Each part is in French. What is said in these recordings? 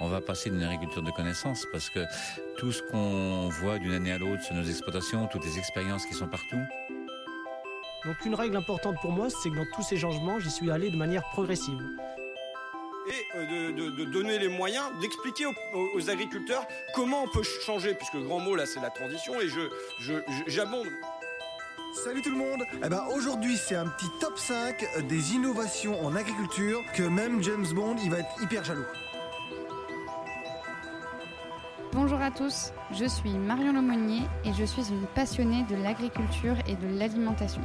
on va passer d'une agriculture de connaissances parce que tout ce qu'on voit d'une année à l'autre sur nos exploitations, toutes les expériences qui sont partout. Donc une règle importante pour moi, c'est que dans tous ces changements, j'y suis allé de manière progressive. Et euh, de, donner les moyens, d'expliquer aux, agriculteurs comment on peut changer, puisque le grand mot là c'est la transition, et je j'abonde. Salut tout le monde Eh ben aujourd'hui c'est un petit top 5 des innovations en agriculture que même James Bond il va être hyper jaloux. Tous, je suis Marion Lemonnier et je suis une passionnée de l'agriculture et de l'alimentation.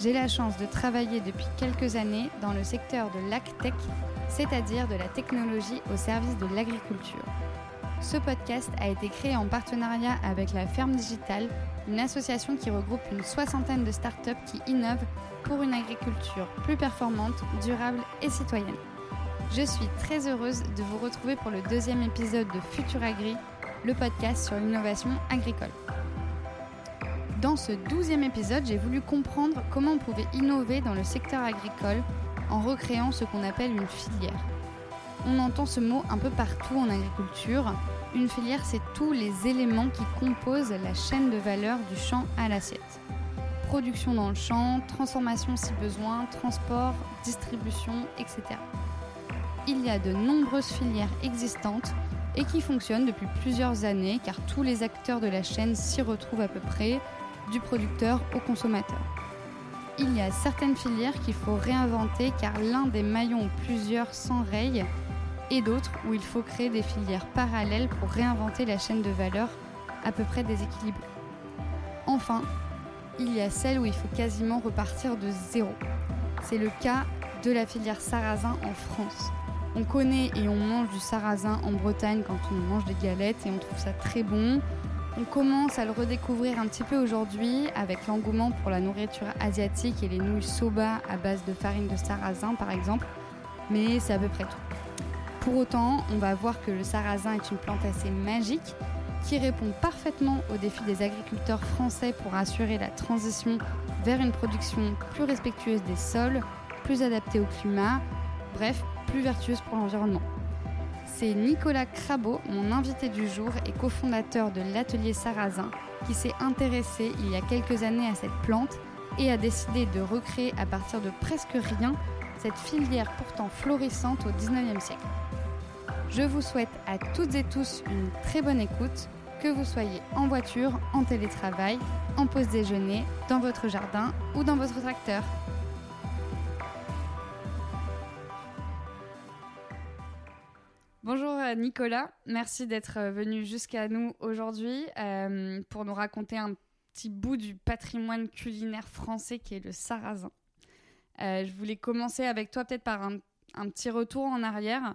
J'ai la chance de travailler depuis quelques années dans le secteur de l'AgTech, c'est-à-dire de la technologie au service de l'agriculture. Ce podcast a été créé en partenariat avec la Ferme Digitale, une association qui regroupe une soixantaine de startups qui innovent pour une agriculture plus performante, durable et citoyenne. Je suis très heureuse de vous retrouver pour le deuxième épisode de Futur Agri, le podcast sur l'innovation agricole. Dans ce douzième épisode, j'ai voulu comprendre comment on pouvait innover dans le secteur agricole en recréant ce qu'on appelle une filière. On entend ce mot un peu partout en agriculture. Une filière, c'est tous les éléments qui composent la chaîne de valeur du champ à l'assiette. Production dans le champ, transformation si besoin, transport, distribution, etc il y a de nombreuses filières existantes et qui fonctionnent depuis plusieurs années car tous les acteurs de la chaîne s'y retrouvent à peu près, du producteur au consommateur. Il y a certaines filières qu'il faut réinventer car l'un des maillons ou plusieurs s'enraye et d'autres où il faut créer des filières parallèles pour réinventer la chaîne de valeur à peu près déséquilibrée. Enfin, il y a celles où il faut quasiment repartir de zéro. C'est le cas de la filière sarrasin en France. On connaît et on mange du sarrasin en Bretagne quand on mange des galettes et on trouve ça très bon. On commence à le redécouvrir un petit peu aujourd'hui avec l'engouement pour la nourriture asiatique et les nouilles soba à base de farine de sarrasin par exemple, mais c'est à peu près tout. Pour autant, on va voir que le sarrasin est une plante assez magique qui répond parfaitement aux défis des agriculteurs français pour assurer la transition vers une production plus respectueuse des sols, plus adaptée au climat, bref, plus vertueuse pour l'environnement. C'est Nicolas Crabot, mon invité du jour et cofondateur de l'atelier Sarrasin, qui s'est intéressé il y a quelques années à cette plante et a décidé de recréer à partir de presque rien cette filière pourtant florissante au 19e siècle. Je vous souhaite à toutes et tous une très bonne écoute, que vous soyez en voiture, en télétravail, en pause déjeuner, dans votre jardin ou dans votre tracteur. Bonjour euh, Nicolas, merci d'être euh, venu jusqu'à nous aujourd'hui euh, pour nous raconter un petit bout du patrimoine culinaire français qui est le sarrasin. je voulais commencer avec toi peut-être par un, petit retour en arrière.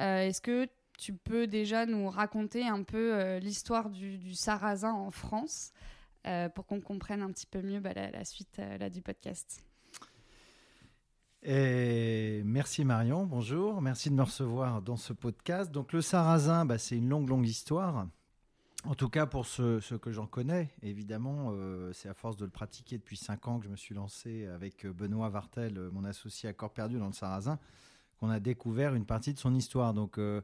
Est-ce que tu peux déjà nous raconter un peu l'histoire du, sarrasin en France pour qu'on comprenne un petit peu mieux bah, la, suite du podcast? Et merci Marion, bonjour, merci de me recevoir dans ce podcast. Donc le sarrasin, bah, c'est une longue, longue histoire. En tout cas, pour ce, que j'en connais, évidemment, euh, c'est à force de le pratiquer depuis 5 ans que je me suis lancé avec Benoît Vartel, mon associé à Corps Perdu dans le Sarrasin, qu'on a découvert une partie de son histoire. Donc, euh,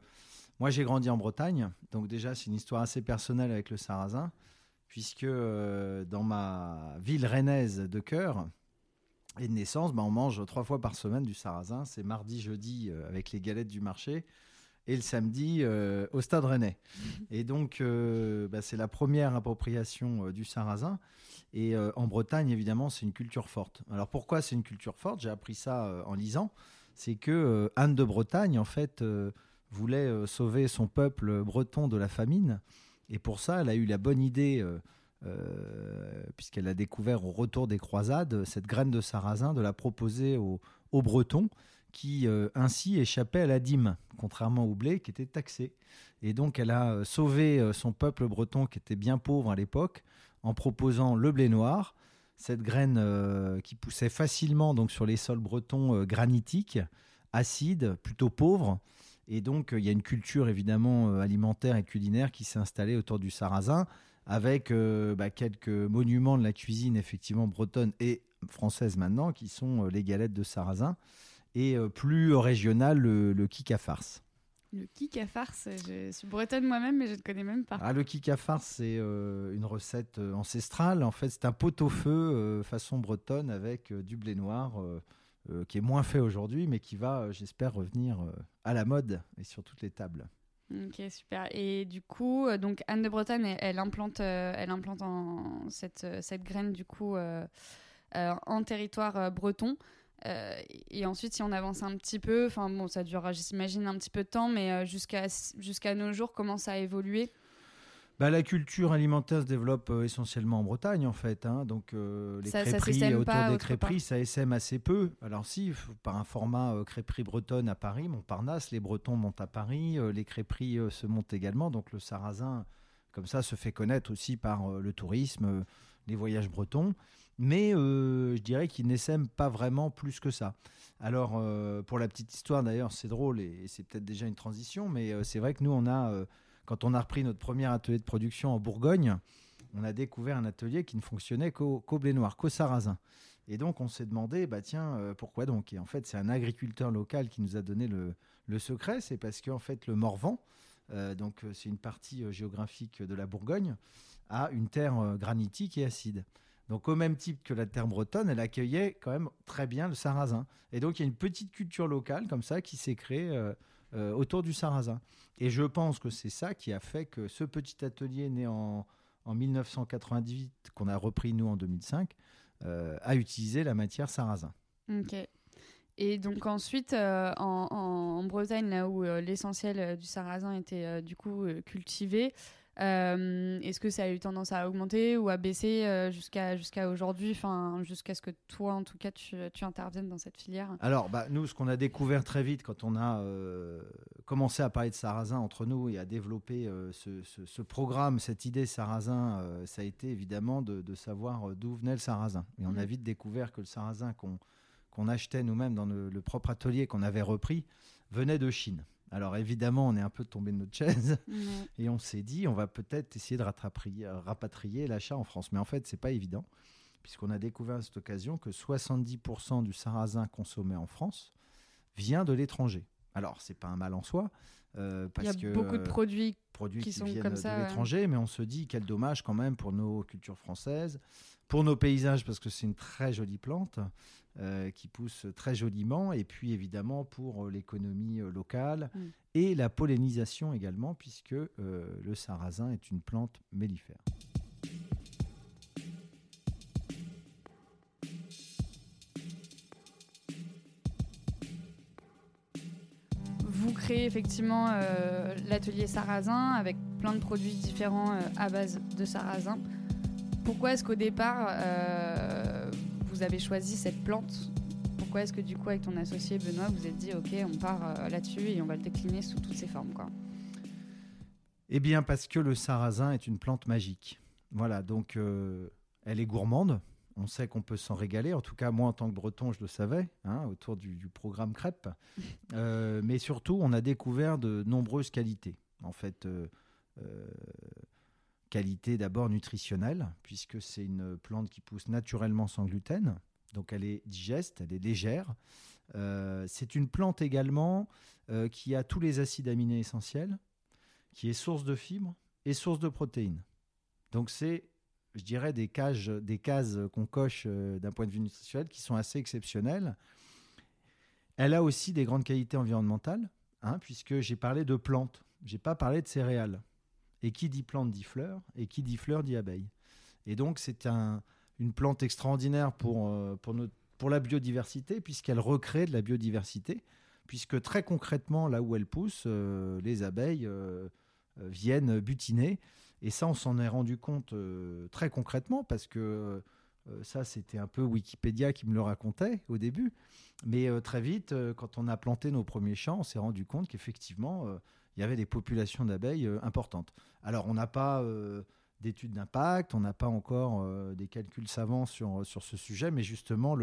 moi, j'ai grandi en Bretagne, donc déjà, c'est une histoire assez personnelle avec le Sarrasin, puisque euh, dans ma ville rennaise de cœur, et de naissance, bah, on mange trois fois par semaine du sarrasin. C'est mardi, jeudi euh, avec les galettes du marché et le samedi euh, au Stade Rennais. Et donc, euh, bah, c'est la première appropriation du sarrasin. Et en Bretagne, évidemment, c'est une culture forte. Alors pourquoi c'est une culture forte? J'ai appris ça en lisant. C'est que Anne de Bretagne, en fait, voulait sauver son peuple breton de la famine. Et pour ça, elle a eu la bonne idée euh, puisqu'elle a découvert au retour des croisades cette graine de sarrasin, de la proposer aux, Bretons qui euh, ainsi échappaient à la dîme, contrairement au blé qui était taxé. Et donc elle a euh, sauvé son peuple breton qui était bien pauvre à l'époque en proposant le blé noir, cette graine qui poussait facilement donc sur les sols bretons granitiques, acides, plutôt pauvres. Et donc il y a une culture évidemment alimentaire et culinaire qui s'est installée autour du sarrasin avec euh, bah, quelques monuments de la cuisine effectivement bretonne et française maintenant, qui sont euh, les galettes de sarrasin, et euh, plus régional, le, le kik à farce. Le kick à farce, je suis bretonne moi-même, mais je ne connais même pas. Ah, le kick à farce, c'est euh, une recette ancestrale. En fait, c'est un pot-au-feu euh, façon bretonne avec du blé noir qui est moins fait aujourd'hui, mais qui va, j'espère, revenir à la mode et sur toutes les tables. Ok, super. Et du coup, donc Anne de Bretagne, elle, implante, elle implante en, cette, cette graine du coup en territoire breton. Euh, et ensuite, si on avance un petit peu, enfin bon, ça durera, j'imagine, un petit peu de temps, mais euh, jusqu'à jusqu'à nos jours, comment ça a évolué? Bah, la culture alimentaire se développe euh, essentiellement en Bretagne, en fait. Hein. donc, les crêperies, autour des crêperies, ça essaime assez peu. Alors, si, par un format crêperie bretonne à Paris, Montparnasse, les Bretons montent à Paris, les crêperies se montent également. Donc, le sarrasin, comme ça, se fait connaître aussi par le tourisme, les voyages bretons mais euh, je dirais qu'ils n'essaiment pas vraiment plus que ça. Alors, euh, pour la petite histoire, d'ailleurs, c'est drôle et, c'est peut-être déjà une transition, mais euh, c'est vrai que nous, on a, quand on a repris notre premier atelier de production en Bourgogne, on a découvert un atelier qui ne fonctionnait qu'au blé noir, qu'au sarrasin. Et donc, on s'est demandé, bah tiens, pourquoi donc? Et en fait, c'est un agriculteur local qui nous a donné le, secret, c'est parce qu'en fait, le Morvan, donc c'est une partie géographique de la Bourgogne, a une terre granitique et acide. Donc au même type que la terre bretonne, elle accueillait quand même très bien le sarrasin. Et donc il y a une petite culture locale comme ça qui s'est créée euh, euh, autour du sarrasin. Et je pense que c'est ça qui a fait que ce petit atelier né en, 1998, qu'on a repris nous en 2005, euh, a utilisé la matière sarrasin. Ok. Et donc ensuite, en, Bretagne, là où l'essentiel du sarrasin était du coup cultivé, euh, est-ce que ça a eu tendance à augmenter ou à baisser euh, jusqu'à jusqu'à aujourd'hui, enfin jusqu'à ce que toi, en tout cas, tu, tu interviennes dans cette filière? Alors, bah, nous, ce qu'on a découvert très vite quand on a euh, commencé à parler de sarrasin entre nous et à développer ce, ce, programme, cette idée sarrasin, ça a été évidemment de, de savoir d'où venait le sarrasin. Et on a mhm. vite découvert que le sarrasin qu'on qu'on achetait nous-mêmes dans le, le propre atelier qu'on avait repris venait de Chine. Alors évidemment, on est un peu tombé de notre chaise et on s'est dit, on va peut-être essayer de rapatrier l'achat en France. Mais en fait, c'est pas évident, puisqu'on a découvert à cette occasion que 70% du sarrasin consommé en France vient de l'étranger. Alors, c'est pas un mal en soi, euh, parce Il y a beaucoup de produits, qui, sont viennent comme ça, de l'étranger, mais on se dit quel dommage quand même pour nos cultures françaises, pour nos paysages, parce que c'est une très jolie plante, euh, qui pousse très joliment, et puis évidemment pour euh, l'économie euh, locale mm. et la pollinisation également, puisque le sarrasin est une plante mellifère. Effectivement l'atelier sarrasin avec plein de produits différents à base de sarrasin. Pourquoi est-ce qu'au départ vous avez choisi cette plante? Pourquoi est-ce que du coup, avec ton associé Benoît, vous êtes dit, OK, on part euh, là-dessus et on va le décliner sous toutes ses formes quoi? Eh bien, parce que le sarrasin est une plante magique. Voilà, donc euh, elle est gourmande. On sait qu'on peut s'en régaler. En tout cas, moi, en tant que breton, je le savais, hein, autour du, programme crêpe. Euh, mais surtout, on a découvert de nombreuses qualités. En fait, Qualité d'abord nutritionnelle, puisque c'est une plante qui pousse naturellement sans gluten, donc elle est digeste, elle est légère. Euh, c'est une plante également euh, qui a tous les acides aminés essentiels, qui est source de fibres et source de protéines. Donc c'est, je dirais, des, cages, des cases qu'on coche euh, d'un point de vue nutritionnel qui sont assez exceptionnelles. Elle a aussi des grandes qualités environnementales, hein, puisque j'ai parlé de plantes, j'ai pas parlé de céréales. Et qui dit plante dit fleur, et qui dit fleur dit abeille. Et donc c'est un, une plante extraordinaire pour, euh, pour, la biodiversité, puisqu'elle recrée de la biodiversité, puisque très concrètement, là où elle pousse, euh, les abeilles viennent butiner. Et ça, on s'en est rendu compte très concrètement, parce que ça, c'était un peu Wikipédia qui me le racontait au début. Mais très vite, quand on a planté nos premiers champs, on s'est rendu compte qu'effectivement, il y avait des populations d'abeilles euh, importantes. Alors, on n'a pas euh, d'études d'impact, on n'a pas encore euh, des calculs savants sur, sur ce sujet, mais justement,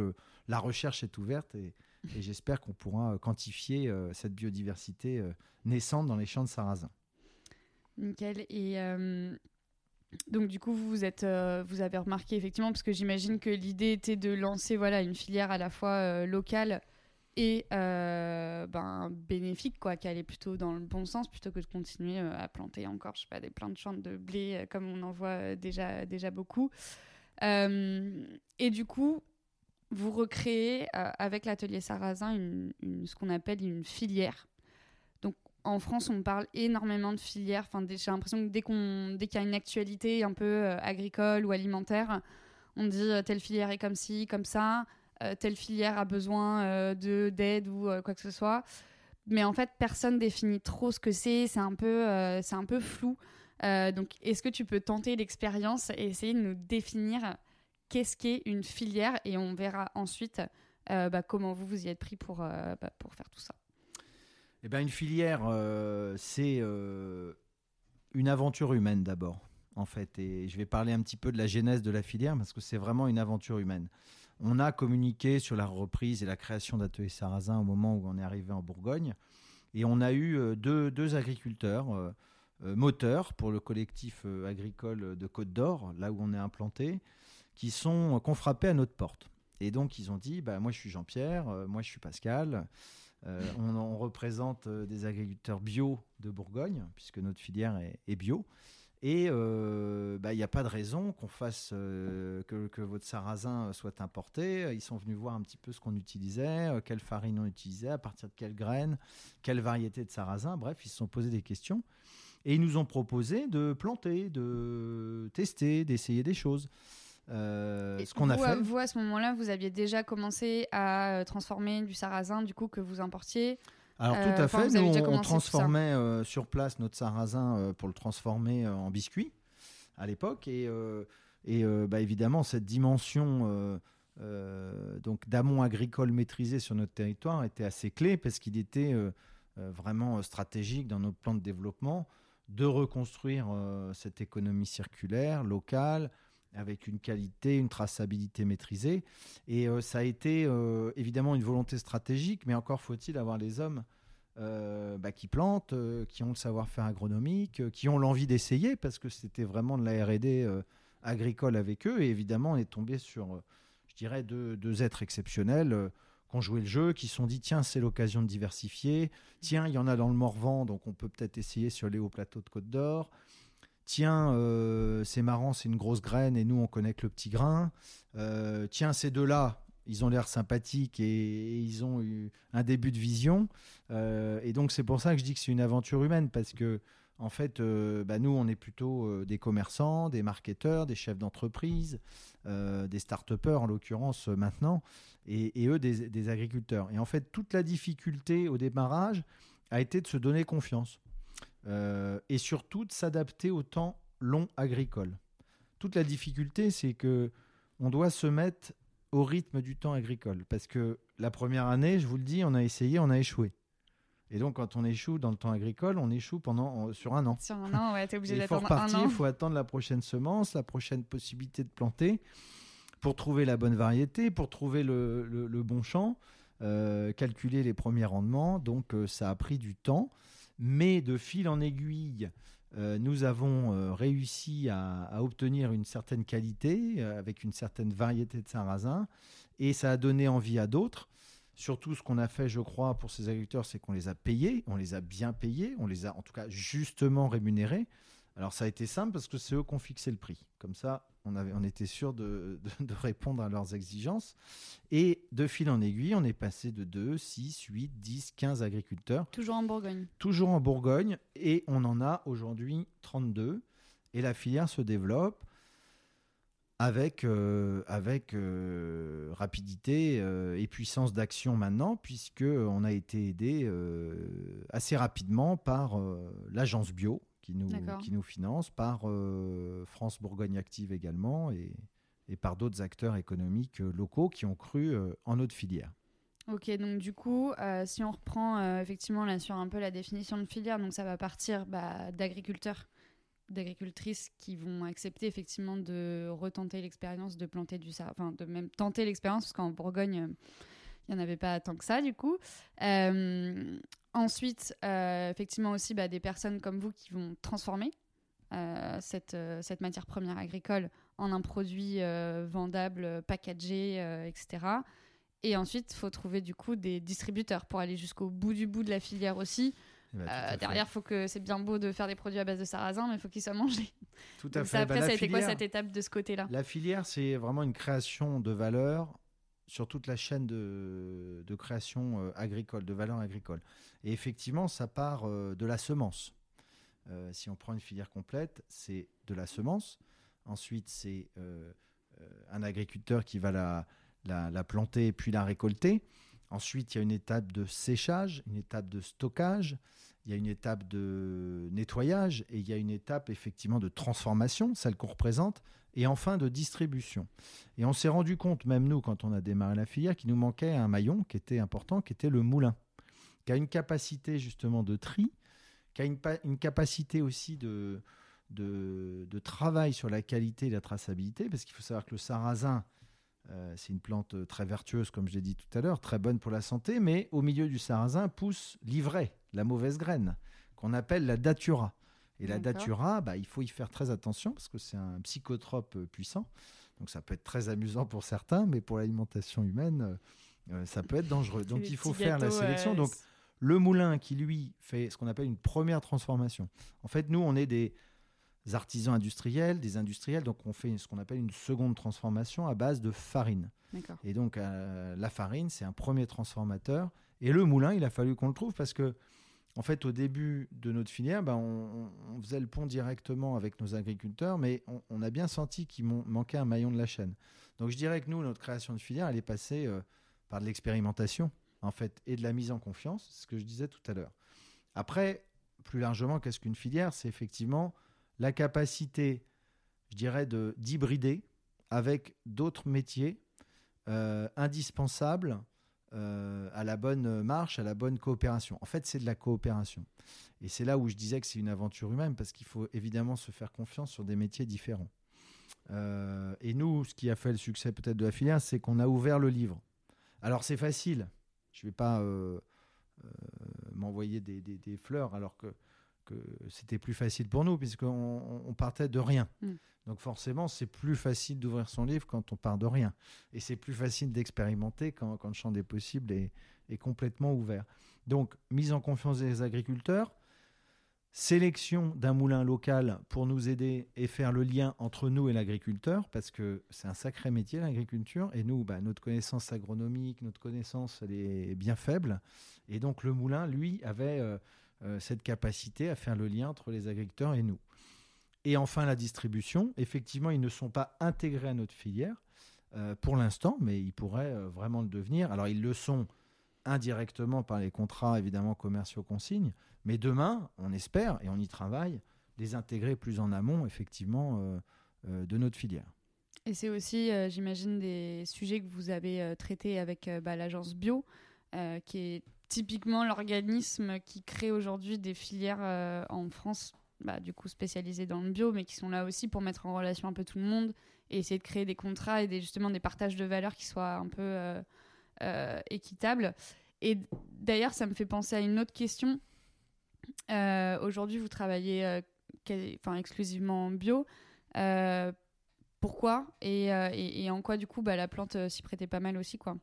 la recherche est ouverte et, j'espère qu'on pourra quantifier cette biodiversité naissante dans les champs de sarrasin. Nickel. Et donc du coup, vous êtes, vous avez remarqué effectivement, parce que j'imagine que l'idée était de lancer voilà une filière à la fois locale et ben, bénéfique, quoi, qui allait plutôt dans le bon sens plutôt que de continuer à planter encore, je sais pas, des plein de champs de blé comme on en voit déjà, beaucoup. et du coup, vous recréez avec l'atelier Sarrasin une, ce qu'on appelle une filière en France, on parle énormément de filières. Enfin, j'ai l'impression que dès qu'on, dès qu'il y a une actualité un peu euh, agricole ou alimentaire, on dit euh, telle filière est comme ci, comme ça, euh, telle filière a besoin de d'aide ou quoi que ce soit. Mais en fait, personne définit trop ce que c'est. C'est un peu, un peu flou. donc, est-ce que tu peux tenter l'expérience et essayer de nous définir qu'est-ce qu'est une filière et on verra ensuite bah, comment vous vous y êtes pris pour, bah, pour faire tout ça. Eh ben, une filière, euh, c'est euh, une aventure humaine d'abord, en fait. Et je vais parler un petit peu de la genèse de la filière parce que c'est vraiment une aventure humaine. On a communiqué sur la reprise et la création d'Atelier Sarrasin au moment où on est arrivé en Bourgogne. Et on a eu euh, deux, agriculteurs moteurs pour le collectif agricole de Côte d'Or, là où on est implanté, qui sont qu'on frappé à notre porte. Et donc ils ont dit, bah, moi je suis Jean-Pierre, moi je suis Pascal. Euh, on, représente euh, des agriculteurs bio de Bourgogne, puisque notre filière est, bio. Et euh, bah, il n'y a pas de raison qu'on fasse que, votre sarrasin soit importé. Ils sont venus voir un petit peu ce qu'on utilisait, quelle farine on utilisait, à partir de quelles graines, quelle variété de sarrasin. Bref, ils se sont posés des questions. Et ils nous ont proposé de planter, de tester, d'essayer des choses. Euh, ce qu'on a fait. Vous, à ce moment-là, vous aviez déjà commencé à euh, transformer du sarrasin, du coup, que vous importiez. Alors tout à euh, fait, nous on, transformait sur place notre sarrasin pour le transformer en biscuit à l'époque. Et, et bah, évidemment cette dimension donc d'amont agricole maîtrisé sur notre territoire était assez clé parce qu'il était vraiment stratégique dans notre plan de développement de reconstruire cette économie circulaire locale avec une qualité, une traçabilité maîtrisée. Et euh, ça a été euh, évidemment une volonté stratégique, mais encore faut-il avoir les hommes euh, bah, qui plantent, qui ont le savoir-faire agronomique, qui ont l'envie d'essayer, parce que c'était vraiment de la RD agricole avec eux. Et évidemment, on est tombé sur, je dirais, deux, deux êtres exceptionnels qui ont joué le jeu, qui se sont dit tiens, c'est l'occasion de diversifier. Tiens, il y en a dans le Morvan, donc on peut peut-être essayer sur les hauts plateaux de Côte d'Or tiens, euh, c'est marrant, c'est une grosse graine et nous, on connaît que le petit grain. Euh, tiens, ces deux-là, ils ont l'air sympathiques et, ils ont eu un début de vision. Euh, et donc, c'est pour ça que je dis que c'est une aventure humaine parce que, en fait, bah, nous, on est plutôt des commerçants, des marketeurs, des chefs d'entreprise, des start-upers en l'occurrence maintenant, et, eux, des agriculteurs. Et en fait, toute la difficulté au démarrage a été de se donner confiance. Euh, et surtout de s'adapter au temps long agricole. Toute la difficulté, c'est que on doit se mettre au rythme du temps agricole. Parce que la première année, je vous le dis, on a essayé, on a échoué. Et donc, quand on échoue dans le temps agricole, on échoue pendant, sur un an. Sur un an, ouais, t'es obligé d'attendre un an. Il faut il faut attendre la prochaine semence, la prochaine possibilité de planter, pour trouver la bonne variété, pour trouver le, bon champ, euh, calculer les premiers rendements. Donc, euh, ça a pris du temps. Mais de fil en aiguille, euh, nous avons euh, réussi à, obtenir une certaine qualité euh, avec une certaine variété de sarrasin et ça a donné envie à d'autres. Surtout, ce qu'on a fait, je crois, pour ces agriculteurs, c'est qu'on les a payés, on les a bien payés, on les a en tout cas justement rémunérés. Alors ça a été simple parce que c'est eux qui ont fixé le prix. Comme ça, on, avait, on était sûr de, répondre à leurs exigences. Et de fil en aiguille, on est passé de 2, 6, 8, 10, 15 agriculteurs. Toujours en Bourgogne. Toujours en Bourgogne. Et on en a aujourd'hui 32. Et la filière se développe avec, euh, avec euh, rapidité euh, et puissance d'action maintenant, puisqu'on a été aidé assez rapidement par l'agence bio, qui nous, qui nous finance, par euh, France Bourgogne Active également, et, et par d'autres acteurs économiques euh, locaux qui ont cru euh, en notre filière. Ok, donc du coup, si on reprend effectivement là sur un peu la définition de filière, donc ça va partir bah, d'agriculteurs, d'agricultrices qui vont accepter effectivement de retenter l'expérience de planter du enfin de même tenter l'expérience parce qu'en Bourgogne, il n'y en avait pas tant que ça du coup. Ensuite, euh, effectivement aussi bah, des personnes comme vous qui vont transformer euh, cette, euh, cette, matière première agricole en un produit vendable, packagé, etc. Et ensuite, il faut trouver du coup des distributeurs pour aller jusqu'au bout du bout de la filière aussi. Eh ben, derrière, faut que c'est bien beau de faire des produits à base de sarrasin, mais il faut qu'ils soient mangés. Tout à Donc fait. ça, Bah, après, la ça a été quoi cette étape de ce côté-là? La filière, c'est vraiment une création de valeur sur toute la chaîne de, création euh, agricole, de valeur agricole. Et effectivement, ça part euh, de la semence. Euh, si on prend une filière complète, c'est de la semence. Ensuite, c'est un agriculteur qui va la, la, la planter puis la récolter. Ensuite, il y a une étape de séchage, une étape de stockage, il y a une étape de nettoyage et il y a une étape effectivement de transformation, celle qu'on représente, et enfin de distribution. Et on s'est rendu compte, même nous, quand on a démarré la filière, qu'il nous manquait un maillon qui était important, qui était le moulin, qui a une capacité justement de tri, qui a une, pa- une capacité aussi de, de travail sur la qualité et la traçabilité, parce qu'il faut savoir que le sarrasin, euh, c'est une plante euh, très vertueuse, comme je l'ai dit tout à l'heure, très bonne pour la santé, mais au milieu du sarrasin pousse l'ivraie, la mauvaise graine, qu'on appelle la datura. Et la datura, bah, il faut y faire très attention parce que c'est un psychotrope euh, puissant. Donc ça peut être très amusant pour certains, mais pour l'alimentation humaine, euh, ça peut être dangereux. Donc il faut faire la sélection. Donc le moulin qui, lui, fait ce qu'on appelle une première transformation. En fait, nous, on est des artisans industriels, des industriels, donc on fait ce qu'on appelle une seconde transformation à base de farine. Et donc, euh, la farine, c'est un premier transformateur. Et le moulin, il a fallu qu'on le trouve parce que, en fait, au début de notre filière, ben, on, on faisait le pont directement avec nos agriculteurs, mais on, on a bien senti qu'il manquait un maillon de la chaîne. Donc, je dirais que nous, notre création de filière, elle est passée euh, par de l'expérimentation, en fait, et de la mise en confiance, c'est ce que je disais tout à l'heure. Après, plus largement, qu'est-ce qu'une filière C'est effectivement la capacité, je dirais, de d'hybrider avec d'autres métiers euh, indispensables euh, à la bonne marche, à la bonne coopération. En fait, c'est de la coopération. Et c'est là où je disais que c'est une aventure humaine, parce qu'il faut évidemment se faire confiance sur des métiers différents. Euh, et nous, ce qui a fait le succès peut-être de la filière, c'est qu'on a ouvert le livre. Alors c'est facile. Je ne vais pas m'envoyer des, des- des fleurs alors que, que c'était plus facile pour nous, puisqu'on on- partait de rien. Mm. Donc forcément, c'est plus facile d'ouvrir son livre quand on part de rien. Et c'est plus facile d'expérimenter quand, quand le champ des possibles est, est complètement ouvert. Donc, mise en confiance des agriculteurs, sélection d'un moulin local pour nous aider et faire le lien entre nous et l'agriculteur, parce que c'est un sacré métier l'agriculture, et nous, bah, notre connaissance agronomique, notre connaissance, elle est bien faible, et donc le moulin, lui, avait euh, cette capacité à faire le lien entre les agriculteurs et nous. Et enfin, la distribution, effectivement, ils ne sont pas intégrés à notre filière euh, pour l'instant, mais ils pourraient euh, vraiment le devenir. Alors, ils le sont indirectement par les contrats, évidemment, commerciaux consignes, mais demain, on espère, et on y travaille, les intégrer plus en amont, effectivement, euh, euh, de notre filière. Et c'est aussi, euh, j'imagine, des sujets que vous avez euh, traités avec euh, bah, l'agence bio, euh, qui est typiquement l'organisme qui crée aujourd'hui des filières euh, en France, bah, du coup spécialisées dans le bio, mais qui sont là aussi pour mettre en relation un peu tout le monde et essayer de créer des contrats et des, justement des partages de valeurs qui soient un peu euh, euh, équitables. Et d'ailleurs, ça me fait penser à une autre question. Aujourd'hui, vous travaillez enfin, exclusivement en bio. Pourquoi et, et, en quoi du coup bah, la plante s'y prêtait pas mal aussi quoi?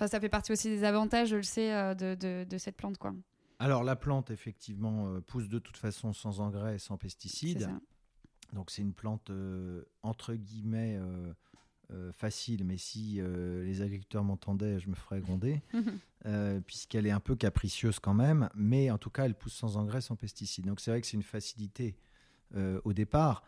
Enfin, ça fait partie aussi des avantages, je le sais, euh, de, de, de cette plante quoi. Alors, la plante, effectivement, euh, pousse de toute façon sans engrais et sans pesticides. Donc c'est une plante euh, entre guillemets euh, euh, facile, mais si les agriculteurs m'entendaient, je me ferais gronder, puisqu'elle est un peu capricieuse quand même, mais en tout cas elle pousse sans engrais, sans pesticides. Donc c'est vrai que c'est une facilité au départ,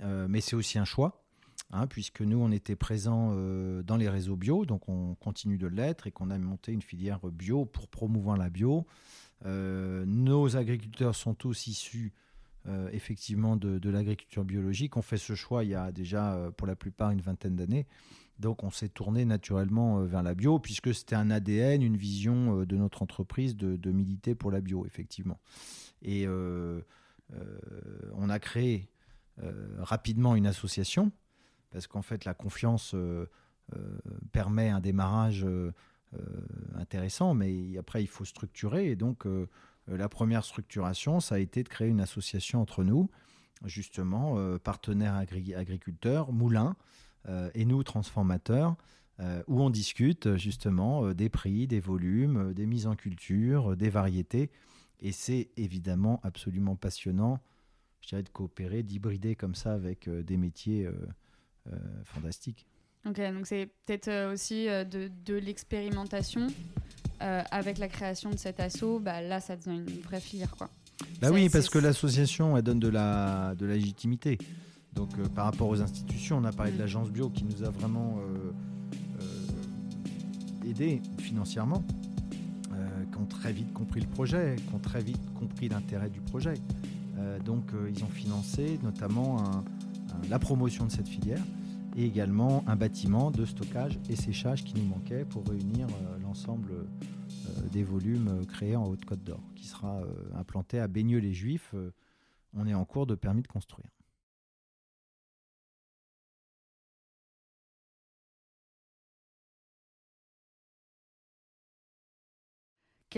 mais c'est aussi un choix. Hein, puisque nous, on était présents euh, dans les réseaux bio, donc on continue de l'être et qu'on a monté une filière bio pour promouvoir la bio. Euh, nos agriculteurs sont tous issus euh, effectivement de, l'agriculture biologique. On fait ce choix il y a déjà pour la plupart une vingtaine d'années. Donc on s'est tourné naturellement vers la bio puisque c'était un ADN, une vision de notre entreprise de, militer pour la bio, effectivement. Et on a créé rapidement une association parce qu'en fait la confiance euh, euh, permet un démarrage euh, intéressant, mais après il faut structurer et donc la première structuration, ça a été de créer une association entre nous, justement, partenaires agri- agriculteurs, moulins, et nous, transformateurs, où on discute justement des prix, des volumes, des mises en culture, des variétés. Et c'est évidemment absolument passionnant, je dirais, de coopérer, d'hybrider comme ça avec des métiers fantastiques. Ok, donc c'est peut-être aussi de, de l'expérimentation avec la création de cet assaut. Bah, là, ça devient une vraie filière, quoi. Bah oui, parce que l'association, elle donne de la, de la légitimité. Donc euh, par rapport aux institutions, on a parlé de l'agence bio qui nous a vraiment euh, euh, aidé financièrement, qui ont très vite compris le projet, qui ont très vite compris l'intérêt du projet. donc ils ont financé notamment la promotion de cette filière et également un bâtiment de stockage et séchage qui nous manquait pour réunir l'ensemble des volumes créés en Haute-Côte d'Or, qui sera implanté à Baigneux-les-Juifs. on est en cours de permis de construire.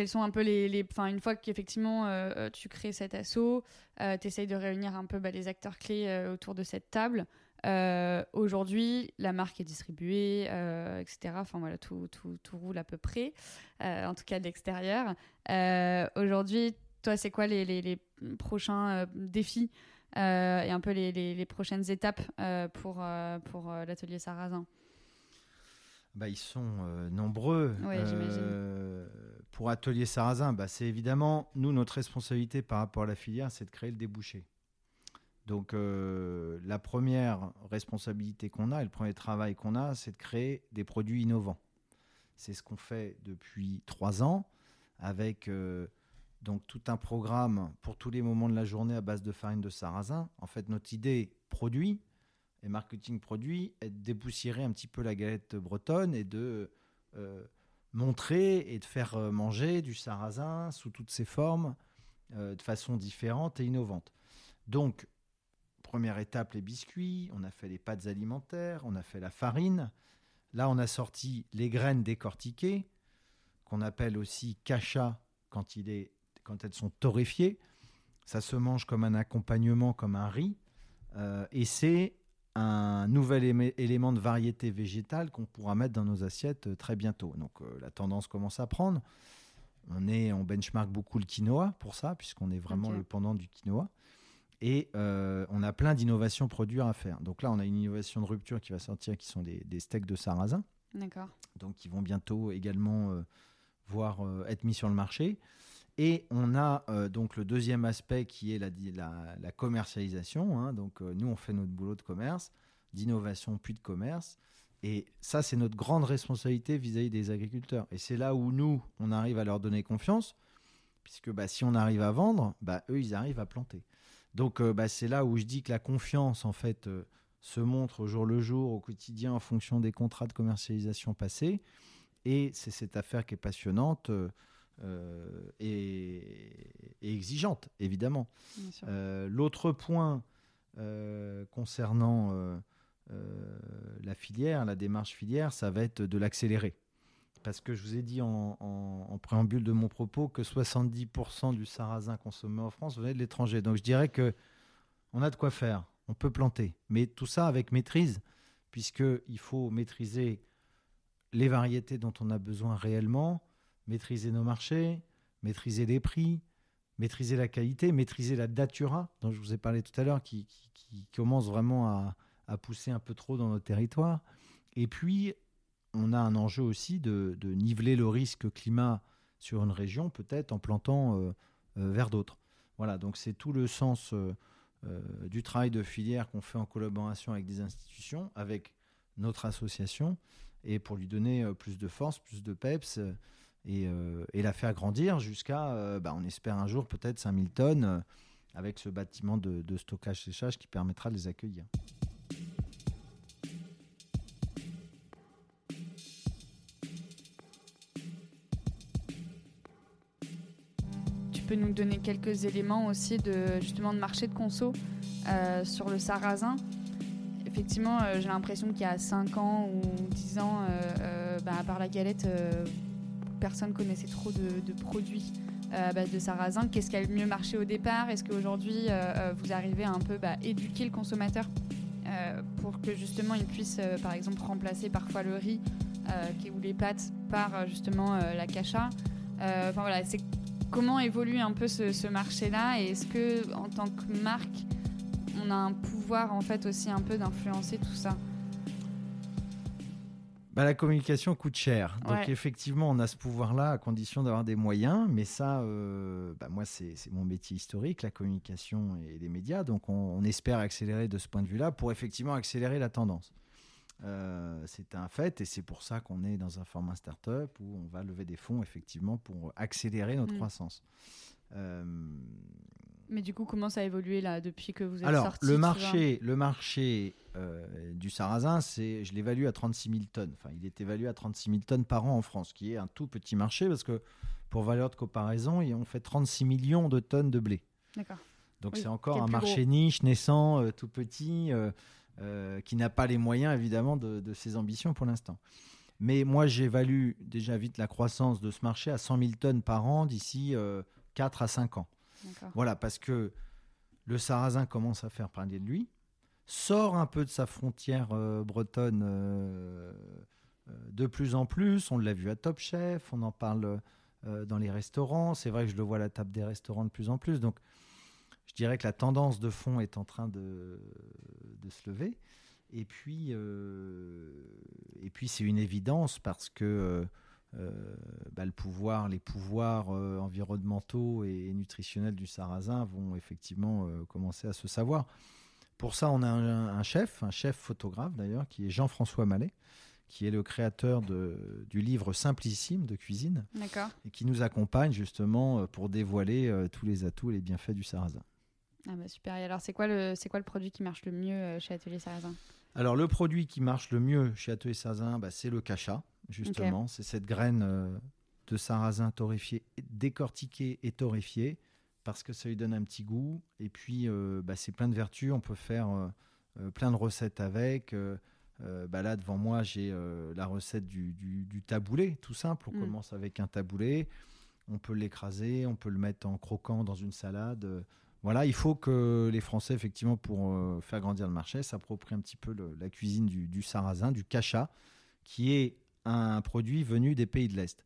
sont un peu les, une fois qu'effectivement euh, euh, tu crées cet assaut, euh, tu essayes de réunir un peu bah, les acteurs clés autour de cette table. Aujourd'hui, la marque est distribuée, etc. Enfin voilà, tout, tout, tout, roule à peu près, en tout cas de l'extérieur. Aujourd'hui, toi, c'est quoi les, les, les prochains défis et un peu les, les prochaines étapes pour, pour l'atelier Sarrasin? Bah, ils sont euh, nombreux. Euh, pour Atelier Sarrasin, bah, c'est évidemment, nous, notre responsabilité par rapport à la filière, c'est de créer le débouché. Donc, euh, la première responsabilité qu'on a et le premier travail qu'on a, c'est de créer des produits innovants. C'est ce qu'on fait depuis trois ans avec donc tout un programme pour tous les moments de la journée à base de farine de sarrasin. En fait, notre idée produit, et marketing produit est de dépoussiérer un petit peu la galette bretonne et de euh, montrer et de faire euh, manger du sarrasin sous toutes ses formes euh, de façon différente et innovante. Donc, première étape, les biscuits, on a fait les pâtes alimentaires, on a fait la farine. Là, on a sorti les graines décortiquées, qu'on appelle aussi cacha quand, il est, quand elles sont torréfiées. Ça se mange comme un accompagnement, comme un riz. et c'est un nouvel élément de variété végétale qu'on pourra mettre dans nos assiettes euh, très bientôt. Donc euh, la tendance commence à prendre. On, est, on benchmark beaucoup le quinoa pour ça, puisqu'on est vraiment le pendant du quinoa. Et euh, on a plein d'innovations produits à faire. Donc là, on a une innovation de rupture qui va sortir, qui sont des, steaks de sarrasin. D'accord. Donc qui vont bientôt également voir être mis sur le marché. Et on a euh, donc le deuxième aspect qui est la, la, commercialisation. Hein. Donc euh, nous, on fait notre boulot de commerce, d'innovation puis de commerce. Et ça, c'est notre grande responsabilité vis-à-vis des agriculteurs. Et c'est là où nous, on arrive à leur donner confiance, puisque bah, si on arrive à vendre, bah, eux, ils arrivent à planter. Donc euh, bah, c'est là où je dis que la confiance, en fait, se montre au jour le jour, au quotidien, en fonction des contrats de commercialisation passés. Et c'est cette affaire qui est passionnante euh, et, exigeante, évidemment. Euh, l'autre point euh, concernant la filière, la démarche filière, ça va être de l'accélérer. Parce que je vous ai dit en, préambule de mon propos que 70% du sarrasin consommé en France venait de l'étranger. Donc je dirais que on a de quoi faire, on peut planter, mais tout ça avec maîtrise, puisqu'il faut maîtriser les variétés dont on a besoin réellement, maîtriser nos marchés, maîtriser les prix, maîtriser la qualité, maîtriser la datura, dont je vous ai parlé tout à l'heure, qui, commence vraiment à, pousser un peu trop dans notre territoire. Et puis, on a un enjeu aussi de, niveler le risque climat sur une région, peut-être en plantant euh, euh, vers d'autres. Voilà, donc c'est tout le sens euh, du travail de filière qu'on fait en collaboration avec des institutions, avec notre association, et pour lui donner plus de force, plus de peps et, la faire grandir jusqu'à, bah, on espère un jour peut-être 5000 tonnes avec ce bâtiment de, stockage-séchage qui permettra de les accueillir. Peux nous donner quelques éléments aussi de justement de marché de conso sur le sarrasin effectivement, j'ai l'impression qu'il y a 5 ans ou 10 ans, bah, à part la galette, personne connaissait trop de, produits euh, à base de sarrasin. Qu'est-ce qui a le mieux marché au départ? Est-ce qu'aujourd'hui, euh, euh, vous arrivez à un peu bah, éduquer le consommateur pour que justement il puisse, par exemple, remplacer parfois le riz ou les pâtes par euh, justement euh, la cacha? Euh, Enfin voilà, c'est comment évolue un peu ce, ce marché-là et est-ce que en tant que marque, on a un pouvoir en fait aussi un peu d'influencer tout ça? Bah, la communication coûte cher. Donc effectivement, on a ce pouvoir-là à condition d'avoir des moyens. Mais ça, euh, bah, moi, c'est c'est mon métier historique, la communication et les médias. Donc on, on espère accélérer de ce point de vue-là pour effectivement accélérer la tendance. Euh, c'est un fait et c'est pour ça qu'on est dans un format startup où on va lever des fonds effectivement pour accélérer notre Mm. croissance. Euh, Mais du coup, comment ça a évolué là depuis que vous êtes alors, sorti le marché, le marché euh, du sarrasin, c'est, je l'évalue à 36 000 tonnes. Enfin, il est évalué à 36 000 tonnes par an en France, qui est un tout petit marché parce que, pour valeur de comparaison, on fait 36 millions de tonnes de blé. D'accord. Donc, Oui, c'est encore un marché gros. niche, naissant, euh, tout petit, euh, euh, qui n'a pas les moyens, évidemment, de, de ses ambitions pour l'instant. Mais moi, j'évalue déjà vite la croissance de ce marché à 100 000 tonnes par an d'ici 4 à 5 ans. Voilà, parce que le sarrasin commence à faire parler de lui, sort un peu de sa frontière euh, bretonne euh, euh, de plus en plus. On l'a vu à Top Chef, on en parle euh, dans les restaurants. C'est vrai que je le vois à la table des restaurants de plus en plus. Donc, je dirais que la tendance de fond est en train de, de se lever. Et puis, euh, et puis c'est une évidence parce que euh, euh, bah, le pouvoir, les pouvoirs euh, environnementaux et nutritionnels du sarrasin vont effectivement commencer à se savoir. Pour ça, on a un, un chef, un chef photographe d'ailleurs, qui est Jean-François Mallet, qui est le créateur de- du livre Simplissime de cuisine et qui nous accompagne justement pour dévoiler tous les atouts et les bienfaits du sarrasin. Ah bah super. Et alors, c'est quoi le c'est quoi le produit qui marche le mieux euh, chez Atelier Sarrasin Alors, le produit qui marche le mieux chez Atelier Sarrasin, bah, c'est le cacha, justement. C'est cette graine euh, de sarrasin torréfiée, décortiquée et torréfiée, parce que ça lui donne un petit goût. Et puis, euh, bah, c'est plein de vertus. On peut faire euh, plein de recettes avec. Bah là, devant moi, j'ai la recette du, du- du taboulé, tout simple. On Mm. commence avec un taboulé. On peut l'écraser, on peut le mettre en croquant dans une salade. Voilà, il faut que les Français, effectivement, pour euh, faire grandir le marché, s'approprient un petit peu le- la cuisine du, du sarrasin, du cacha, qui est un produit venu des pays de l'Est.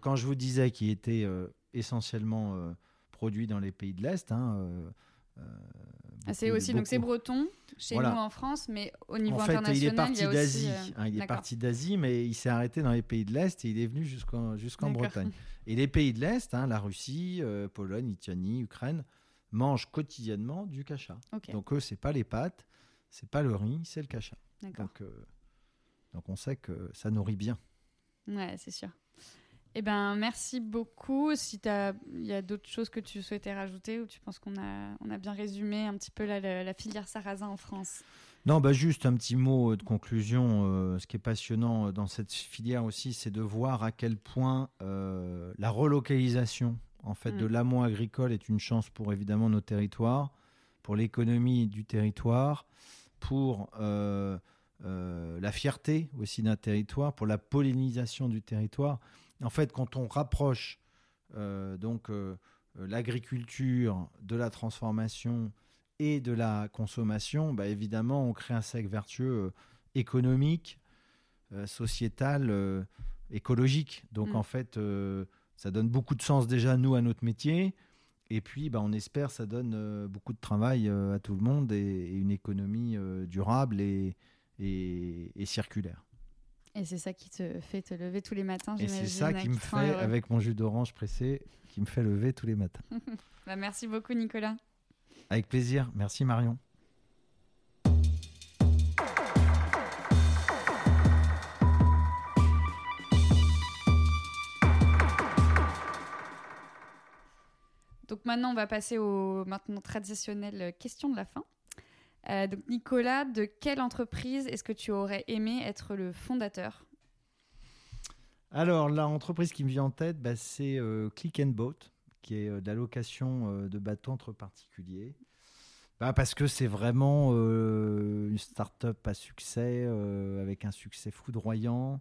Quand je vous disais qu'il était euh, essentiellement euh, produit dans les pays de l'Est, hein, Ah, c'est beaucoup- aussi donc c'est breton chez Voilà. nous en France, mais au niveau en fait, international, il est parti aussi, d'Asie. hein, il est parti d'Asie, mais il s'est arrêté dans les pays de l'Est et il est venu jusqu'en. Bretagne. Et les pays de l'Est, hein, la Russie, Pologne, Lituanie, Ukraine, mangent quotidiennement du cacha. Donc eux, c'est pas les pâtes, c'est pas le riz, c'est le cacha. Donc, euh, donc on sait que ça nourrit bien. Ouais, c'est sûr. Eh ben, merci beaucoup. Si il y a d'autres choses que tu souhaitais rajouter ou tu penses qu'on a, on a bien résumé un petit peu la, la- la filière sarrasin en France? Non, bah juste un petit mot euh, de conclusion. Euh, ce qui est passionnant dans cette filière aussi, c'est de voir à quel point euh, la relocalisation en fait Mm. de l'amont agricole est une chance pour évidemment nos territoires, pour l'économie du territoire, pour euh, euh, la fierté aussi d'un territoire, pour la pollinisation du territoire. En fait, quand on rapproche euh, donc l'agriculture de la transformation et de la consommation, bah, évidemment, on crée un cercle vertueux économique, sociétal, écologique. Donc, Mm. en fait, ça donne beaucoup de sens déjà, nous, à notre métier. Et puis, bah, on espère, ça donne euh, beaucoup de travail euh, à tout le monde et, et une économie euh, durable et, et- et circulaire. Et c'est ça qui te fait te lever tous les matins, Et c'est ça qui me fait, heureux. avec mon jus d'orange pressé, qui me fait lever tous les matins. Bah, merci beaucoup, Nicolas. Avec plaisir. Merci Marion. Donc maintenant, on va passer aux maintenant traditionnelles questions de la fin. Euh, donc Nicolas, de quelle entreprise est-ce que tu aurais aimé être le fondateur? Alors, l'entreprise qui me vient en tête, bah, c'est euh, Click and Boat, qui est euh, de euh, bateaux entre particuliers. Bah, parce que c'est vraiment euh, une start-up à succès, euh, avec un succès foudroyant,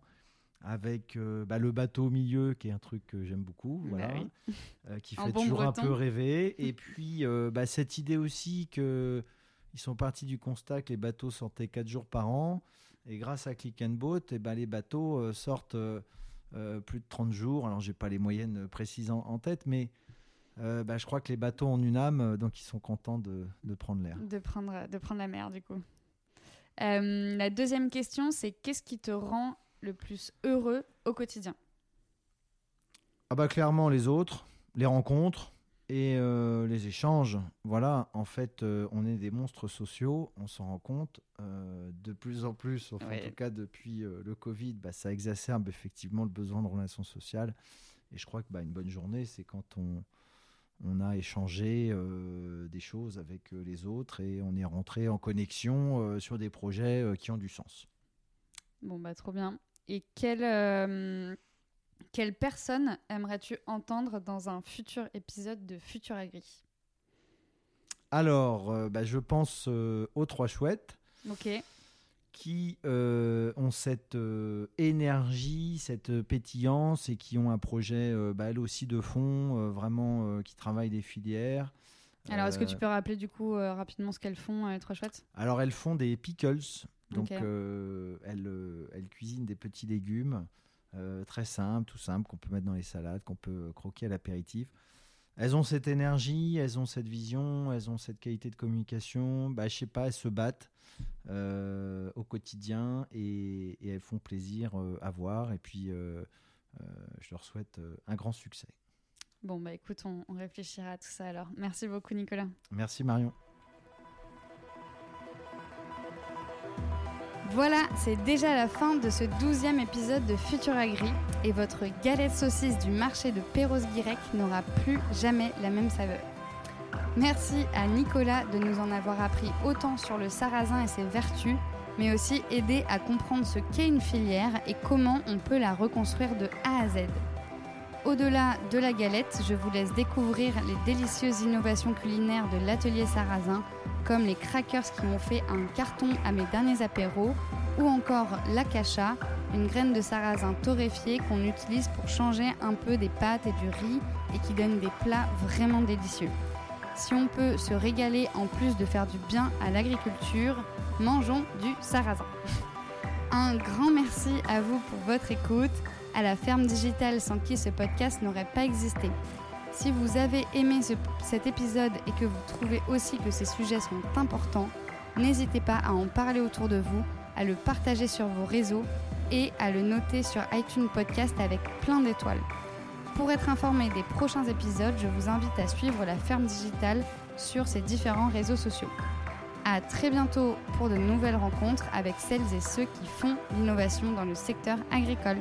avec euh, bah, le bateau au milieu, qui est un truc que j'aime beaucoup, Bah voilà, oui. euh, qui fait bon toujours un peu rêver. Et puis, euh, bah, cette idée aussi que ils sont partis du constat que les bateaux sortaient quatre jours par an Et grâce à Click and Boat, eh ben, les bateaux sortent plus de 30 jours. Alors, j'ai pas les moyennes précises en, en tête, mais je crois que les bateaux ont une âme, donc ils sont contents de, de prendre l'air. De prendre, de prendre la mer, du coup. La deuxième question, c'est qu'est-ce qui te rend le plus heureux au quotidien Ah bah clairement les autres, les rencontres et euh, les échanges. Voilà, en fait, euh, on est des monstres sociaux, on s'en rend compte euh, de plus en plus. Enfin, Ouais. En tout cas, depuis le Covid, bah, ça exacerbe effectivement le besoin de relations sociales. Et je crois que bah, une bonne journée, c'est quand on, on a échangé euh, des choses avec les autres et on est rentré en connexion euh, sur des projets euh, qui ont du sens. Bon, bah, trop bien. Et quelle, euh, quelle personne aimerais-tu entendre dans un futur épisode de Futur Agri? Alors, euh, bah, je pense euh, aux trois chouettes. Ok. qui ont cette énergie, cette pétillance et qui ont un projet, bah, elles aussi de fond, vraiment qui travaillent des filières. Alors, est-ce que tu peux rappeler du coup rapidement ce qu'elles font, les trois chouettes? Alors, elles font des pickles, donc Ok. euh, elles, euh, elles cuisinent des petits légumes euh, très simples, tout simples, qu'on peut mettre dans les salades, qu'on peut croquer à l'apéritif. Elles ont cette énergie, elles ont cette vision, elles ont cette qualité de communication. Bah, je sais pas, elles se battent euh, au quotidien et, et elles font plaisir à voir. Et puis, je leur souhaite un grand succès. Bon, bah écoute, on, on réfléchira à tout ça alors. Merci beaucoup, Nicolas. Merci Marion. Voilà, c'est déjà la fin de ce douzième épisode de Futur Agri et votre galette saucisse du marché de Perros-Guirec n'aura plus jamais la même saveur. Merci à Nicolas de nous en avoir appris autant sur le sarrasin et ses vertus, mais aussi aidé à comprendre ce qu'est une filière et comment on peut la reconstruire de A à Z. Au-delà de la galette, je vous laisse découvrir les délicieuses innovations culinaires de l'atelier sarrasin comme les crackers qui ont fait un carton à mes derniers apéros, ou encore l'acacha, une graine de sarrasin torréfiée qu'on utilise pour changer un peu des pâtes et du riz et qui donne des plats vraiment délicieux. Si on peut se régaler en plus de faire du bien à l'agriculture, mangeons du sarrasin. Un grand merci à vous pour votre écoute, à la ferme digitale sans qui ce podcast n'aurait pas existé. Si vous avez aimé ce- cet épisode et que vous trouvez aussi que ces sujets sont importants, n'hésitez pas à en parler autour de vous, à le partager sur vos réseaux et à le noter sur iTunes Podcast avec plein d'étoiles. Pour être informé des prochains épisodes, je vous invite à suivre la ferme digitale sur ses différents réseaux sociaux. À très bientôt pour de nouvelles rencontres avec celles et ceux qui font l'innovation dans le secteur agricole.